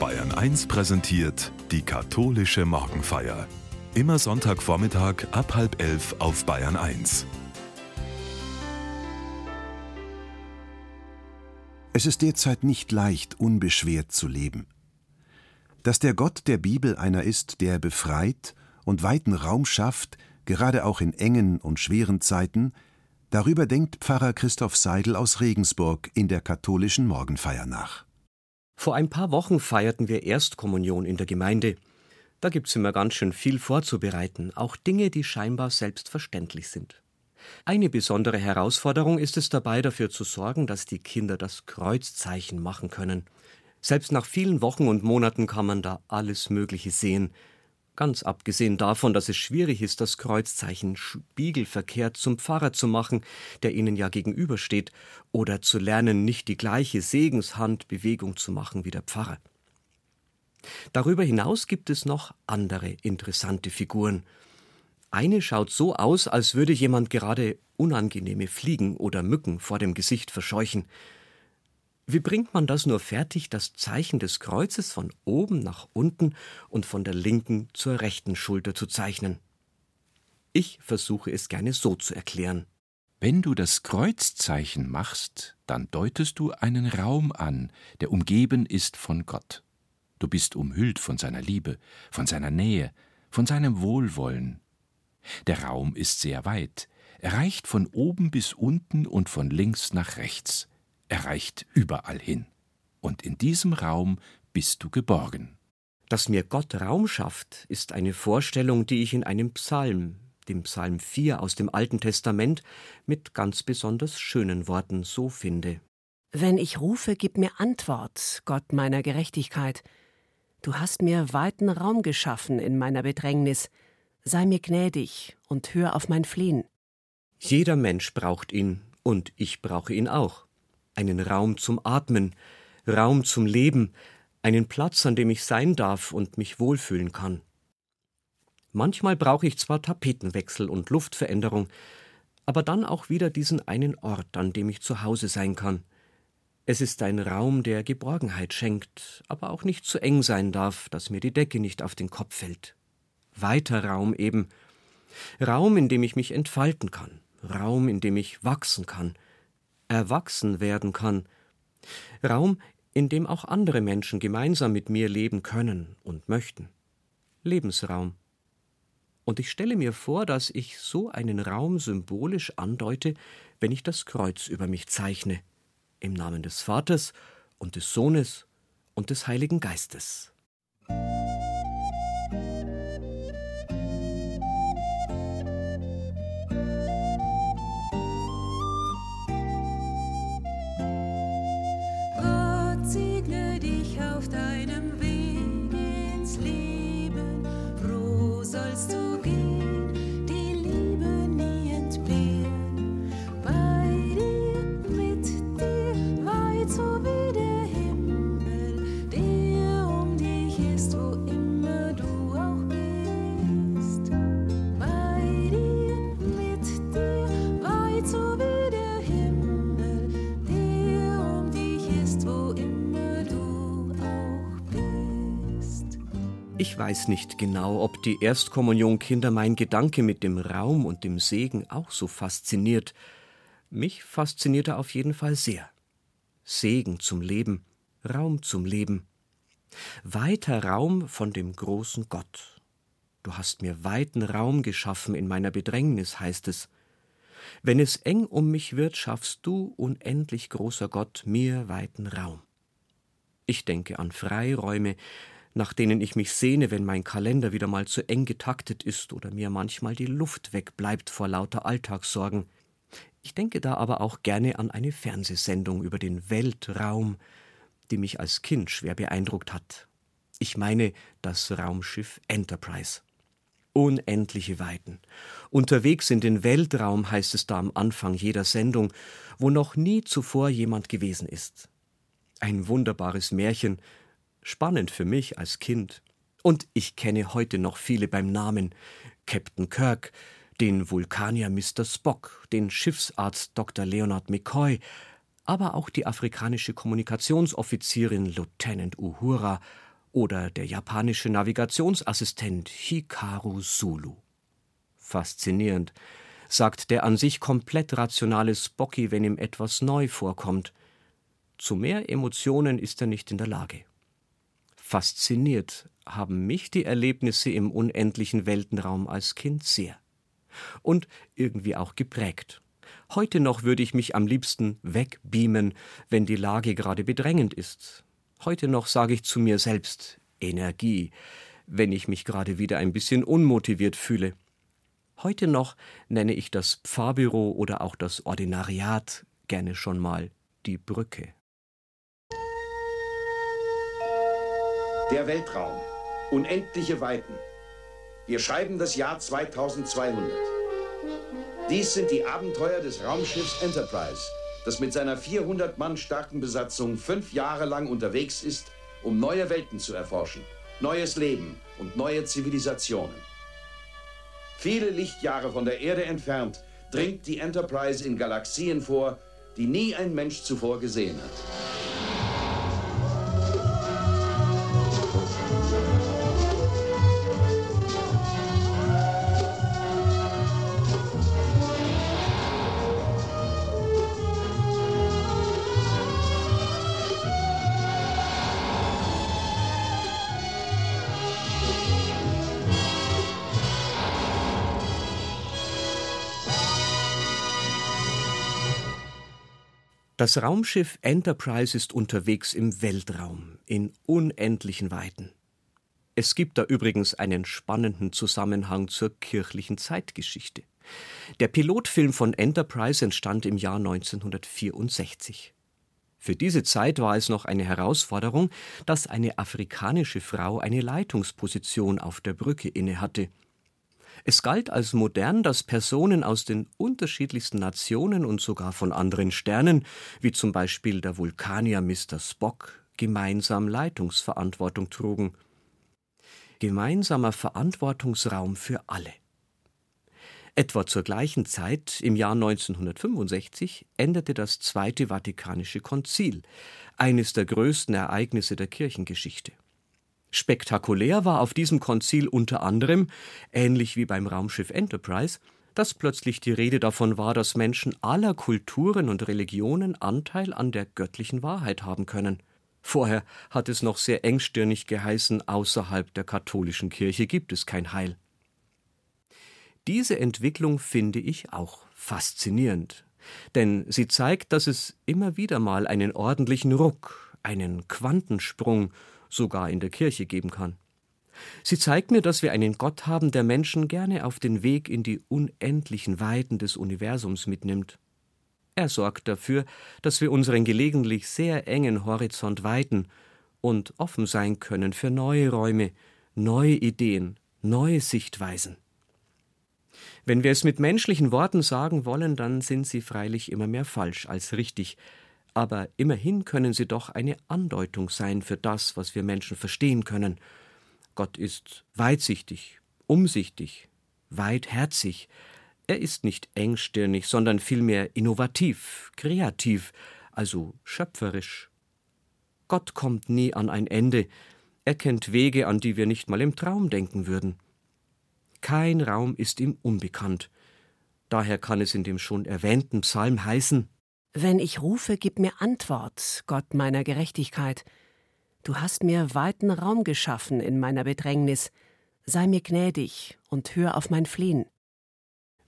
Bayern 1 präsentiert die katholische Morgenfeier. Immer Sonntagvormittag ab halb elf auf Bayern 1. Es ist derzeit nicht leicht, unbeschwert zu leben. Dass der Gott der Bibel einer ist, der befreit und weiten Raum schafft, gerade auch in engen und schweren Zeiten, darüber denkt Pfarrer Christoph Seidel aus Regensburg in der katholischen Morgenfeier nach. Vor ein paar Wochen feierten wir Erstkommunion in der Gemeinde. Da gibt's immer ganz schön viel vorzubereiten, auch Dinge, die scheinbar selbstverständlich sind. Eine besondere Herausforderung ist es dabei, dafür zu sorgen, dass die Kinder das Kreuzzeichen machen können. Selbst nach vielen Wochen und Monaten kann man da alles Mögliche sehen. Ganz abgesehen davon, dass es schwierig ist, das Kreuzzeichen spiegelverkehrt zum Pfarrer zu machen, der ihnen ja gegenübersteht, oder zu lernen, nicht die gleiche Segenshandbewegung zu machen wie der Pfarrer. Darüber hinaus gibt es noch andere interessante Figuren. Eine schaut so aus, als würde jemand gerade unangenehme Fliegen oder Mücken vor dem Gesicht verscheuchen. Wie bringt man das nur fertig, das Zeichen des Kreuzes von oben nach unten und von der linken zur rechten Schulter zu zeichnen? Ich versuche es gerne so zu erklären. Wenn du das Kreuzzeichen machst, dann deutest du einen Raum an, der umgeben ist von Gott. Du bist umhüllt von seiner Liebe, von seiner Nähe, von seinem Wohlwollen. Der Raum ist sehr weit, er reicht von oben bis unten und von links nach rechts. Er reicht überall hin. Und in diesem Raum bist du geborgen. Dass mir Gott Raum schafft, ist eine Vorstellung, die ich in einem Psalm, dem Psalm 4 aus dem Alten Testament, mit ganz besonders schönen Worten so finde. Wenn ich rufe, gib mir Antwort, Gott meiner Gerechtigkeit. Du hast mir weiten Raum geschaffen in meiner Bedrängnis. Sei mir gnädig und hör auf mein Flehen. Jeder Mensch braucht ihn, und ich brauche ihn auch einen Raum zum Atmen, Raum zum Leben, einen Platz, an dem ich sein darf und mich wohlfühlen kann. Manchmal brauche ich zwar Tapetenwechsel und Luftveränderung, aber dann auch wieder diesen einen Ort, an dem ich zu Hause sein kann. Es ist ein Raum, der Geborgenheit schenkt, aber auch nicht zu eng sein darf, dass mir die Decke nicht auf den Kopf fällt. Weiter Raum eben. Raum, in dem ich mich entfalten kann, Raum, in dem ich wachsen kann, erwachsen werden kann. Raum, in dem auch andere Menschen gemeinsam mit mir leben können und möchten. Lebensraum. Und ich stelle mir vor, dass ich so einen Raum symbolisch andeute, wenn ich das Kreuz über mich zeichne. Im Namen des Vaters und des Sohnes und des Heiligen Geistes. Ich weiß nicht genau, ob die Erstkommunionkinder mein Gedanke mit dem Raum und dem Segen auch so fasziniert. Mich fasziniert er auf jeden Fall sehr. Segen zum Leben, Raum zum Leben. Weiter Raum von dem großen Gott. Du hast mir weiten Raum geschaffen in meiner Bedrängnis, heißt es. Wenn es eng um mich wird, schaffst du, unendlich großer Gott, mir weiten Raum. Ich denke an Freiräume, nach denen ich mich sehne, wenn mein Kalender wieder mal zu eng getaktet ist oder mir manchmal die Luft wegbleibt vor lauter Alltagssorgen. Ich denke da aber auch gerne an eine Fernsehsendung über den Weltraum, die mich als Kind schwer beeindruckt hat. Ich meine das Raumschiff Enterprise. Unendliche Weiten. Unterwegs in den Weltraum heißt es da am Anfang jeder Sendung, wo noch nie zuvor jemand gewesen ist. Ein wunderbares Märchen, Spannend für mich als Kind. Und ich kenne heute noch viele beim Namen. Captain Kirk, den Vulkanier Mr. Spock, den Schiffsarzt Dr. Leonard McCoy, aber auch die afrikanische Kommunikationsoffizierin Lieutenant Uhura oder der japanische Navigationsassistent Hikaru Sulu. Faszinierend, sagt der an sich komplett rationale Spocky, wenn ihm etwas neu vorkommt. Zu mehr Emotionen ist er nicht in der Lage. Fasziniert haben mich die Erlebnisse im unendlichen Weltenraum als Kind sehr. Und irgendwie auch geprägt. Heute noch würde ich mich am liebsten wegbeamen, wenn die Lage gerade bedrängend ist. Heute noch sage ich zu mir selbst Energie, wenn ich mich gerade wieder ein bisschen unmotiviert fühle. Heute noch nenne ich das Pfarrbüro oder auch das Ordinariat gerne schon mal die Brücke. Der Weltraum. Unendliche Weiten. Wir schreiben das Jahr 2200. Dies sind die Abenteuer des Raumschiffs Enterprise, das mit seiner 400 Mann starken Besatzung fünf Jahre lang unterwegs ist, um neue Welten zu erforschen, neues Leben und neue Zivilisationen. Viele Lichtjahre von der Erde entfernt dringt die Enterprise in Galaxien vor, die nie ein Mensch zuvor gesehen hat. Das Raumschiff Enterprise ist unterwegs im Weltraum, in unendlichen Weiten. Es gibt da übrigens einen spannenden Zusammenhang zur kirchlichen Zeitgeschichte. Der Pilotfilm von Enterprise entstand im Jahr 1964. Für diese Zeit war es noch eine Herausforderung, dass eine afrikanische Frau eine Leitungsposition auf der Brücke innehatte. Es galt als modern, dass Personen aus den unterschiedlichsten Nationen und sogar von anderen Sternen, wie zum Beispiel der Vulkanier Mr. Spock, gemeinsam Leitungsverantwortung trugen. Gemeinsamer Verantwortungsraum für alle. Etwa zur gleichen Zeit, im Jahr 1965, endete das Zweite Vatikanische Konzil, eines der größten Ereignisse der Kirchengeschichte. Spektakulär war auf diesem Konzil unter anderem, ähnlich wie beim Raumschiff Enterprise, dass plötzlich die Rede davon war, dass Menschen aller Kulturen und Religionen Anteil an der göttlichen Wahrheit haben können. Vorher hat es noch sehr engstirnig geheißen, außerhalb der katholischen Kirche gibt es kein Heil. Diese Entwicklung finde ich auch faszinierend, denn sie zeigt, dass es immer wieder mal einen ordentlichen Ruck, einen Quantensprung sogar in der Kirche geben kann. Sie zeigt mir, dass wir einen Gott haben, der Menschen gerne auf den Weg in die unendlichen Weiten des Universums mitnimmt. Er sorgt dafür, dass wir unseren gelegentlich sehr engen Horizont weiten und offen sein können für neue Räume, neue Ideen, neue Sichtweisen. Wenn wir es mit menschlichen Worten sagen wollen, dann sind sie freilich immer mehr falsch als richtig, aber immerhin können sie doch eine Andeutung sein für das, was wir Menschen verstehen können. Gott ist weitsichtig, umsichtig, weitherzig. Er ist nicht engstirnig, sondern vielmehr innovativ, kreativ, also schöpferisch. Gott kommt nie an ein Ende, er kennt Wege, an die wir nicht mal im Traum denken würden. Kein Raum ist ihm unbekannt. Daher kann es in dem schon erwähnten Psalm heißen wenn ich rufe, gib mir Antwort, Gott meiner Gerechtigkeit. Du hast mir weiten Raum geschaffen in meiner Bedrängnis. Sei mir gnädig und hör auf mein Flehen.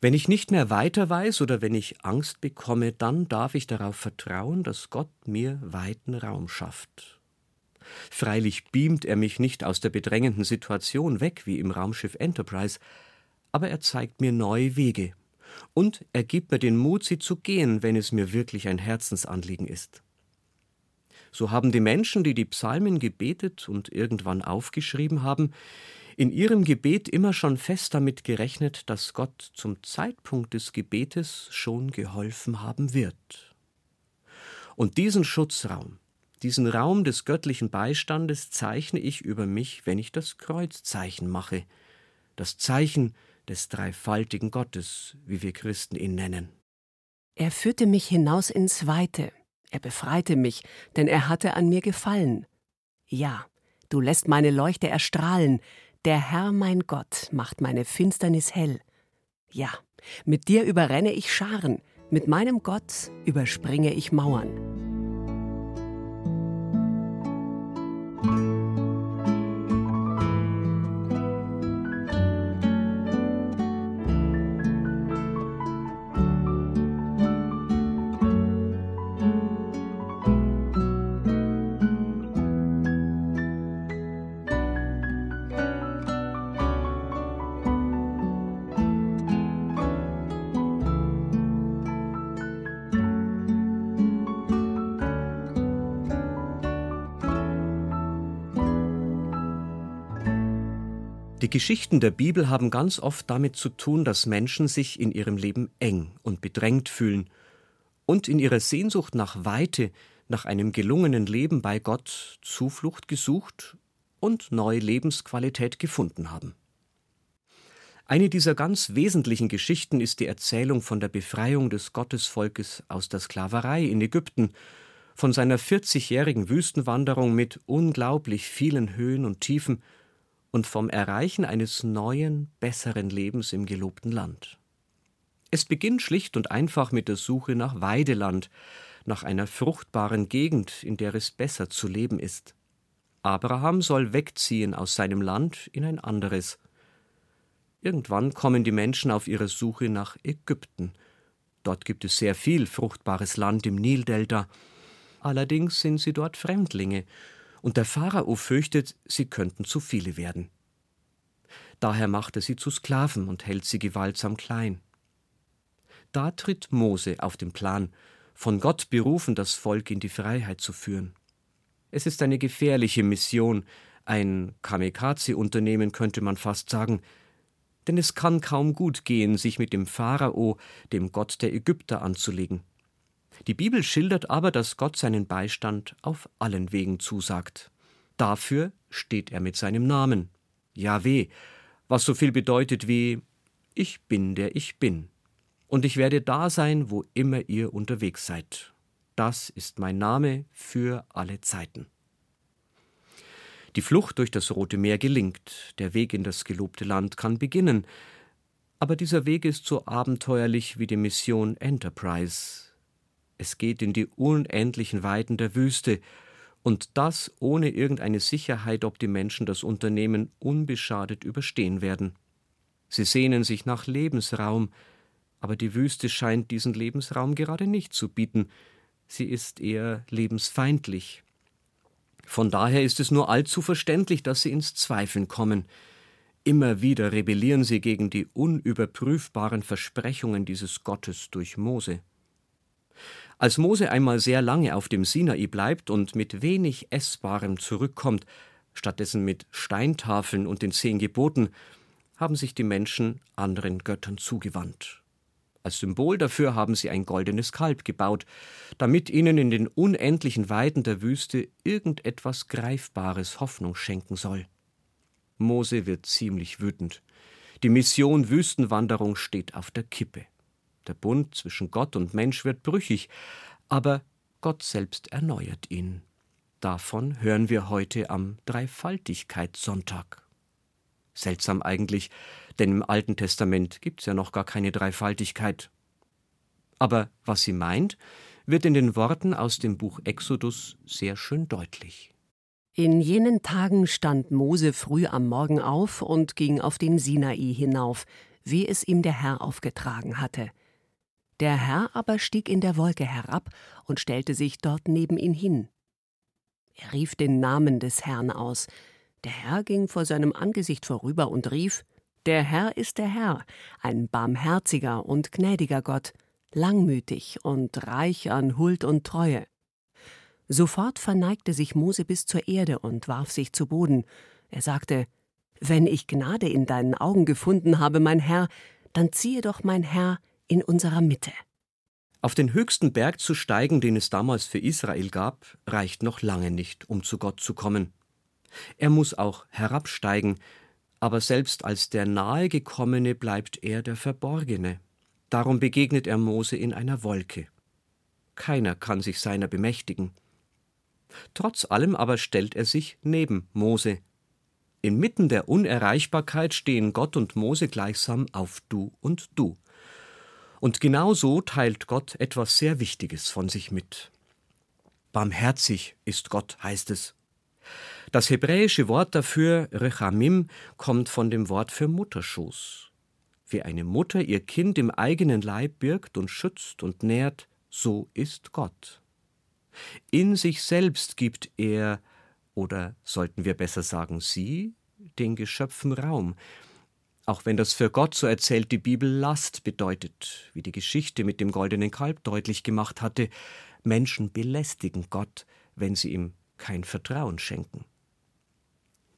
Wenn ich nicht mehr weiter weiß oder wenn ich Angst bekomme, dann darf ich darauf vertrauen, dass Gott mir weiten Raum schafft. Freilich beamt er mich nicht aus der bedrängenden Situation weg wie im Raumschiff Enterprise, aber er zeigt mir neue Wege, und er gibt mir den Mut, sie zu gehen, wenn es mir wirklich ein Herzensanliegen ist. So haben die Menschen, die die Psalmen gebetet und irgendwann aufgeschrieben haben, in ihrem Gebet immer schon fest damit gerechnet, dass Gott zum Zeitpunkt des Gebetes schon geholfen haben wird. Und diesen Schutzraum, diesen Raum des göttlichen Beistandes zeichne ich über mich, wenn ich das Kreuzzeichen mache, das Zeichen, des dreifaltigen Gottes, wie wir Christen ihn nennen. Er führte mich hinaus ins Weite, er befreite mich, denn er hatte an mir gefallen. Ja, Du lässt meine Leuchte erstrahlen. Der Herr mein Gott macht meine Finsternis hell. Ja, mit dir überrenne ich Scharen, mit meinem Gott überspringe ich Mauern. Geschichten der Bibel haben ganz oft damit zu tun, dass Menschen sich in ihrem Leben eng und bedrängt fühlen und in ihrer Sehnsucht nach Weite, nach einem gelungenen Leben bei Gott Zuflucht gesucht und neue Lebensqualität gefunden haben. Eine dieser ganz wesentlichen Geschichten ist die Erzählung von der Befreiung des Gottesvolkes aus der Sklaverei in Ägypten, von seiner 40-jährigen Wüstenwanderung mit unglaublich vielen Höhen und Tiefen und vom Erreichen eines neuen, besseren Lebens im gelobten Land. Es beginnt schlicht und einfach mit der Suche nach Weideland, nach einer fruchtbaren Gegend, in der es besser zu leben ist. Abraham soll wegziehen aus seinem Land in ein anderes. Irgendwann kommen die Menschen auf ihre Suche nach Ägypten. Dort gibt es sehr viel fruchtbares Land im Nildelta. Allerdings sind sie dort Fremdlinge und der Pharao fürchtet, sie könnten zu viele werden. Daher macht er sie zu Sklaven und hält sie gewaltsam klein. Da tritt Mose auf den Plan, von Gott berufen, das Volk in die Freiheit zu führen. Es ist eine gefährliche Mission, ein Kamikaze-Unternehmen könnte man fast sagen, denn es kann kaum gut gehen, sich mit dem Pharao, dem Gott der Ägypter, anzulegen. Die Bibel schildert aber, dass Gott seinen Beistand auf allen Wegen zusagt. Dafür steht er mit seinem Namen, Yahweh, was so viel bedeutet wie Ich bin der ich bin. Und ich werde da sein, wo immer ihr unterwegs seid. Das ist mein Name für alle Zeiten. Die Flucht durch das Rote Meer gelingt, der Weg in das gelobte Land kann beginnen, aber dieser Weg ist so abenteuerlich wie die Mission Enterprise, es geht in die unendlichen Weiten der Wüste, und das ohne irgendeine Sicherheit, ob die Menschen das Unternehmen unbeschadet überstehen werden. Sie sehnen sich nach Lebensraum, aber die Wüste scheint diesen Lebensraum gerade nicht zu bieten, sie ist eher lebensfeindlich. Von daher ist es nur allzu verständlich, dass sie ins Zweifeln kommen. Immer wieder rebellieren sie gegen die unüberprüfbaren Versprechungen dieses Gottes durch Mose. Als Mose einmal sehr lange auf dem Sinai bleibt und mit wenig Essbarem zurückkommt, stattdessen mit Steintafeln und den zehn Geboten, haben sich die Menschen anderen Göttern zugewandt. Als Symbol dafür haben sie ein goldenes Kalb gebaut, damit ihnen in den unendlichen Weiden der Wüste irgendetwas Greifbares Hoffnung schenken soll. Mose wird ziemlich wütend. Die Mission Wüstenwanderung steht auf der Kippe. Der Bund zwischen Gott und Mensch wird brüchig, aber Gott selbst erneuert ihn. Davon hören wir heute am Dreifaltigkeitssonntag. Seltsam eigentlich, denn im Alten Testament gibt's ja noch gar keine Dreifaltigkeit. Aber was sie meint, wird in den Worten aus dem Buch Exodus sehr schön deutlich. In jenen Tagen stand Mose früh am Morgen auf und ging auf den Sinai hinauf, wie es ihm der Herr aufgetragen hatte. Der Herr aber stieg in der Wolke herab und stellte sich dort neben ihn hin. Er rief den Namen des Herrn aus. Der Herr ging vor seinem Angesicht vorüber und rief Der Herr ist der Herr, ein barmherziger und gnädiger Gott, langmütig und reich an Huld und Treue. Sofort verneigte sich Mose bis zur Erde und warf sich zu Boden. Er sagte Wenn ich Gnade in deinen Augen gefunden habe, mein Herr, dann ziehe doch mein Herr in unserer Mitte. Auf den höchsten Berg zu steigen, den es damals für Israel gab, reicht noch lange nicht, um zu Gott zu kommen. Er muss auch herabsteigen, aber selbst als der Nahegekommene bleibt er der Verborgene. Darum begegnet er Mose in einer Wolke. Keiner kann sich seiner bemächtigen. Trotz allem aber stellt er sich neben Mose. Inmitten der Unerreichbarkeit stehen Gott und Mose gleichsam auf Du und Du. Und genau so teilt Gott etwas sehr Wichtiges von sich mit. Barmherzig ist Gott, heißt es. Das hebräische Wort dafür, Rechamim, kommt von dem Wort für Mutterschoß. Wie eine Mutter ihr Kind im eigenen Leib birgt und schützt und nährt, so ist Gott. In sich selbst gibt er, oder sollten wir besser sagen sie, den Geschöpfen Raum, auch wenn das für Gott, so erzählt die Bibel, Last bedeutet, wie die Geschichte mit dem goldenen Kalb deutlich gemacht hatte, Menschen belästigen Gott, wenn sie ihm kein Vertrauen schenken.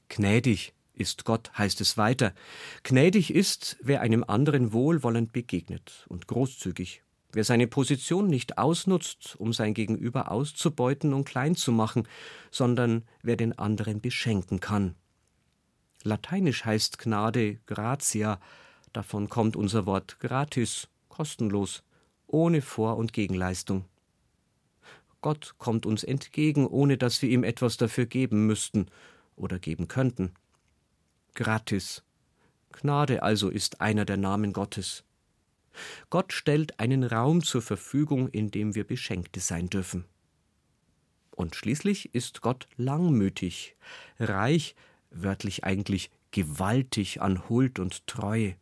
Gnädig ist Gott, heißt es weiter. Gnädig ist, wer einem anderen wohlwollend begegnet und großzügig, wer seine Position nicht ausnutzt, um sein Gegenüber auszubeuten und klein zu machen, sondern wer den anderen beschenken kann. Lateinisch heißt Gnade gratia, davon kommt unser Wort gratis, kostenlos, ohne Vor- und Gegenleistung. Gott kommt uns entgegen, ohne dass wir ihm etwas dafür geben müssten oder geben könnten. Gratis. Gnade also ist einer der Namen Gottes. Gott stellt einen Raum zur Verfügung, in dem wir Beschenkte sein dürfen. Und schließlich ist Gott langmütig, reich, wörtlich eigentlich gewaltig an Huld und Treue.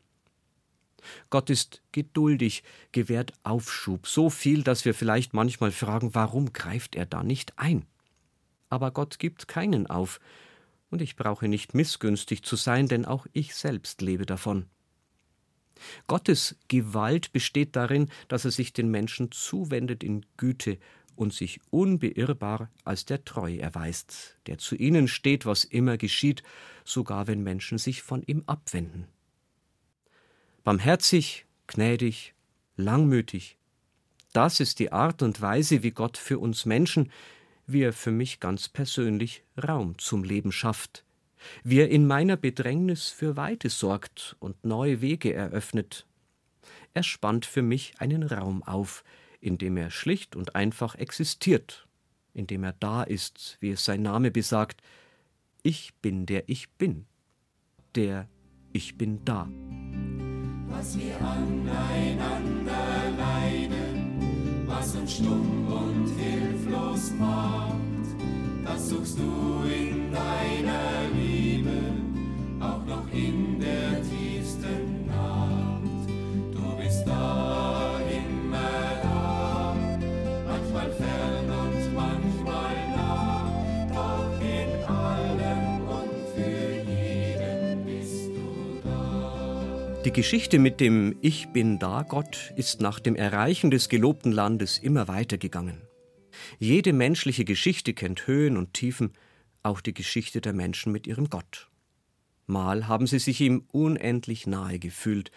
Gott ist geduldig, gewährt Aufschub, so viel, dass wir vielleicht manchmal fragen, warum greift er da nicht ein? Aber Gott gibt keinen auf, und ich brauche nicht missgünstig zu sein, denn auch ich selbst lebe davon. Gottes Gewalt besteht darin, dass er sich den Menschen zuwendet in Güte und sich unbeirrbar als der Treu erweist, der zu ihnen steht, was immer geschieht, sogar wenn Menschen sich von ihm abwenden. Barmherzig, gnädig, langmütig. Das ist die Art und Weise, wie Gott für uns Menschen, wie er für mich ganz persönlich Raum zum Leben schafft, wie er in meiner Bedrängnis für Weite sorgt und neue Wege eröffnet. Er spannt für mich einen Raum auf, in dem er schlicht und einfach existiert, in dem er da ist, wie es sein Name besagt. Ich bin der Ich bin, der Ich bin da was wir aneinander leiden, was uns stumm und hilflos macht, das suchst du in deiner Liebe, auch noch in Die Geschichte mit dem Ich bin da Gott ist nach dem Erreichen des gelobten Landes immer weitergegangen. Jede menschliche Geschichte kennt Höhen und Tiefen, auch die Geschichte der Menschen mit ihrem Gott. Mal haben sie sich ihm unendlich nahe gefühlt,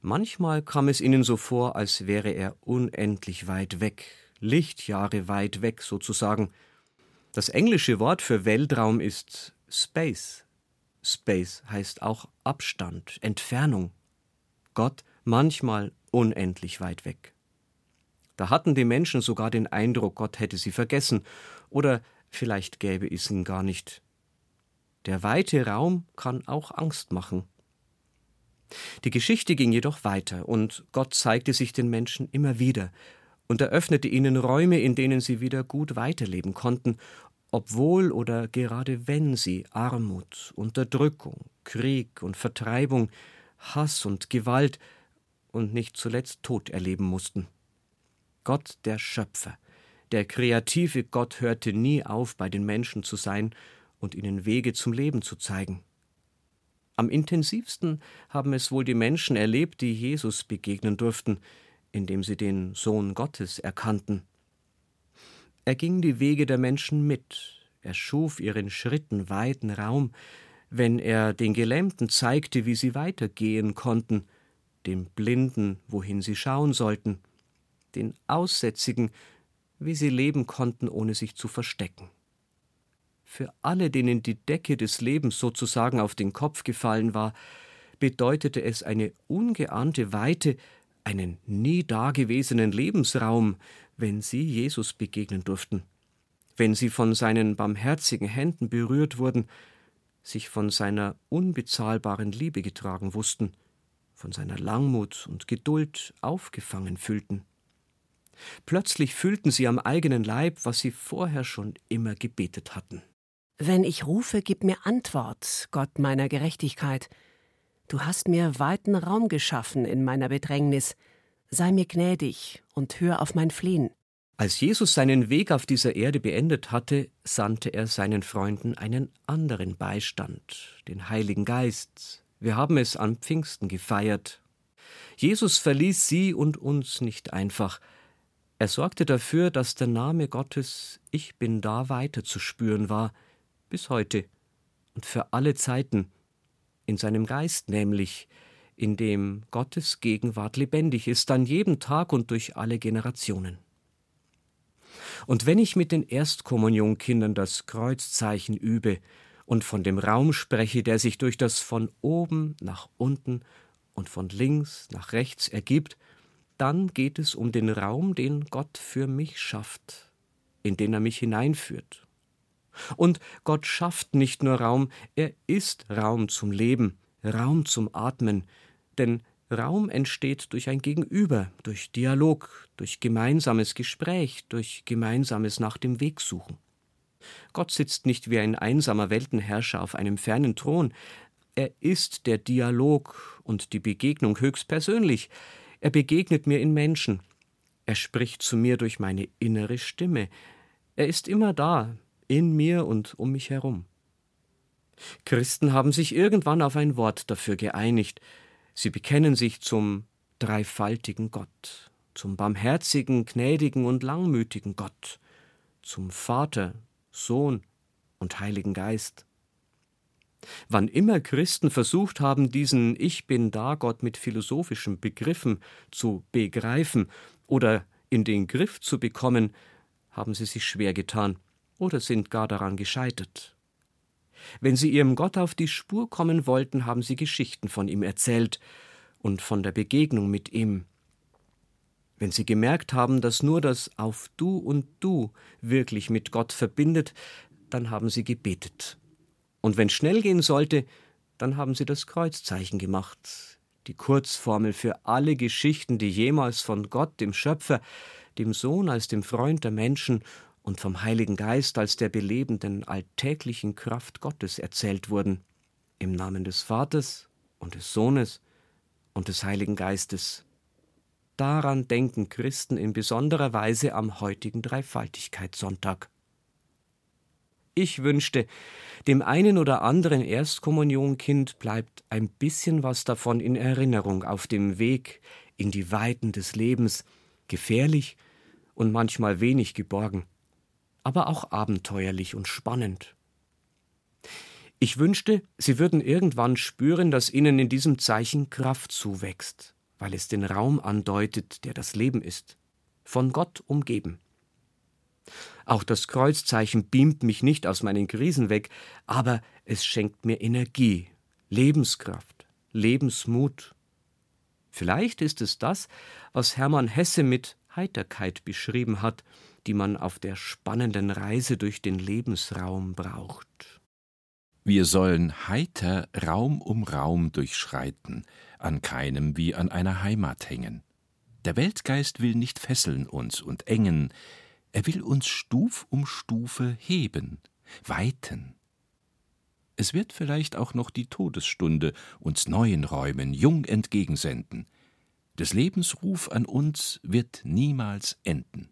manchmal kam es ihnen so vor, als wäre er unendlich weit weg, Lichtjahre weit weg sozusagen. Das englische Wort für Weltraum ist Space. Space heißt auch Abstand, Entfernung. Gott manchmal unendlich weit weg. Da hatten die Menschen sogar den Eindruck, Gott hätte sie vergessen, oder vielleicht gäbe es ihn gar nicht. Der weite Raum kann auch Angst machen. Die Geschichte ging jedoch weiter, und Gott zeigte sich den Menschen immer wieder und eröffnete ihnen Räume, in denen sie wieder gut weiterleben konnten, obwohl oder gerade wenn sie Armut, Unterdrückung, Krieg und Vertreibung, Hass und Gewalt und nicht zuletzt Tod erleben mussten. Gott der Schöpfer, der kreative Gott hörte nie auf, bei den Menschen zu sein und ihnen Wege zum Leben zu zeigen. Am intensivsten haben es wohl die Menschen erlebt, die Jesus begegnen durften, indem sie den Sohn Gottes erkannten. Er ging die Wege der Menschen mit, er schuf ihren Schritten weiten Raum, wenn er den Gelähmten zeigte, wie sie weitergehen konnten, den Blinden, wohin sie schauen sollten, den Aussätzigen, wie sie leben konnten, ohne sich zu verstecken. Für alle, denen die Decke des Lebens sozusagen auf den Kopf gefallen war, bedeutete es eine ungeahnte Weite, einen nie dagewesenen Lebensraum, wenn sie Jesus begegnen durften, wenn sie von seinen barmherzigen Händen berührt wurden, sich von seiner unbezahlbaren Liebe getragen wussten, von seiner Langmut und Geduld aufgefangen fühlten. Plötzlich fühlten sie am eigenen Leib, was sie vorher schon immer gebetet hatten. Wenn ich rufe, gib mir Antwort, Gott meiner Gerechtigkeit. Du hast mir weiten Raum geschaffen in meiner Bedrängnis. Sei mir gnädig und hör auf mein Flehen. Als Jesus seinen Weg auf dieser Erde beendet hatte, sandte er seinen Freunden einen anderen Beistand, den Heiligen Geist. Wir haben es an Pfingsten gefeiert. Jesus verließ sie und uns nicht einfach. Er sorgte dafür, dass der Name Gottes Ich bin da weiter zu spüren war, bis heute und für alle Zeiten, in seinem Geist nämlich, in dem Gottes Gegenwart lebendig ist, an jedem Tag und durch alle Generationen. Und wenn ich mit den Erstkommunionkindern das Kreuzzeichen übe und von dem Raum spreche, der sich durch das von oben nach unten und von links nach rechts ergibt, dann geht es um den Raum, den Gott für mich schafft, in den er mich hineinführt. Und Gott schafft nicht nur Raum, er ist Raum zum Leben, Raum zum Atmen, denn Raum entsteht durch ein Gegenüber, durch Dialog, durch gemeinsames Gespräch, durch gemeinsames nach dem Weg suchen. Gott sitzt nicht wie ein einsamer Weltenherrscher auf einem fernen Thron, er ist der Dialog und die Begegnung höchstpersönlich. Er begegnet mir in Menschen. Er spricht zu mir durch meine innere Stimme. Er ist immer da, in mir und um mich herum. Christen haben sich irgendwann auf ein Wort dafür geeinigt, Sie bekennen sich zum dreifaltigen Gott, zum barmherzigen, gnädigen und langmütigen Gott, zum Vater, Sohn und Heiligen Geist. Wann immer Christen versucht haben, diesen Ich bin da Gott mit philosophischen Begriffen zu begreifen oder in den Griff zu bekommen, haben sie sich schwer getan oder sind gar daran gescheitert. Wenn sie ihrem Gott auf die Spur kommen wollten, haben sie Geschichten von ihm erzählt und von der Begegnung mit ihm. Wenn sie gemerkt haben, dass nur das Auf Du und Du wirklich mit Gott verbindet, dann haben sie gebetet. Und wenn schnell gehen sollte, dann haben sie das Kreuzzeichen gemacht, die Kurzformel für alle Geschichten, die jemals von Gott, dem Schöpfer, dem Sohn als dem Freund der Menschen und vom Heiligen Geist als der belebenden, alltäglichen Kraft Gottes erzählt wurden, im Namen des Vaters und des Sohnes und des Heiligen Geistes. Daran denken Christen in besonderer Weise am heutigen Dreifaltigkeitssonntag. Ich wünschte, dem einen oder anderen Erstkommunionkind bleibt ein bisschen was davon in Erinnerung auf dem Weg in die Weiten des Lebens, gefährlich und manchmal wenig geborgen aber auch abenteuerlich und spannend. Ich wünschte, Sie würden irgendwann spüren, dass Ihnen in diesem Zeichen Kraft zuwächst, weil es den Raum andeutet, der das Leben ist, von Gott umgeben. Auch das Kreuzzeichen beamt mich nicht aus meinen Krisen weg, aber es schenkt mir Energie, Lebenskraft, Lebensmut. Vielleicht ist es das, was Hermann Hesse mit Heiterkeit beschrieben hat, die man auf der spannenden Reise durch den Lebensraum braucht. Wir sollen heiter Raum um Raum durchschreiten, an keinem wie an einer Heimat hängen. Der Weltgeist will nicht fesseln uns und engen, er will uns Stuf um Stufe heben, weiten. Es wird vielleicht auch noch die Todesstunde uns neuen Räumen jung entgegensenden. Des Lebens Ruf an uns wird niemals enden.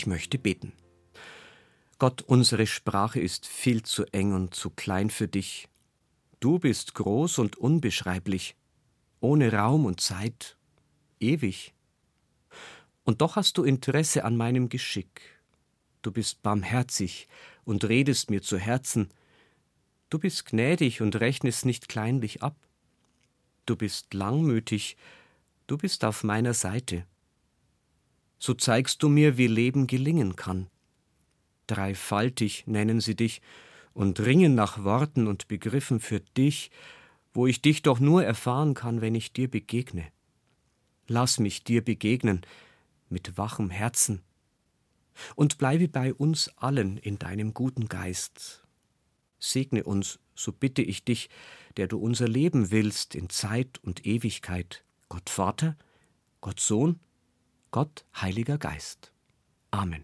Ich möchte beten. Gott, unsere Sprache ist viel zu eng und zu klein für dich. Du bist groß und unbeschreiblich, ohne Raum und Zeit, ewig. Und doch hast du Interesse an meinem Geschick. Du bist barmherzig und redest mir zu Herzen. Du bist gnädig und rechnest nicht kleinlich ab. Du bist langmütig, du bist auf meiner Seite. So zeigst du mir, wie Leben gelingen kann. Dreifaltig nennen sie dich und ringen nach Worten und Begriffen für dich, wo ich dich doch nur erfahren kann, wenn ich dir begegne. Lass mich dir begegnen mit wachem Herzen und bleibe bei uns allen in deinem guten Geist. Segne uns, so bitte ich dich, der du unser Leben willst in Zeit und Ewigkeit, Gott Vater, Gott Sohn, Gott Heiliger Geist. Amen.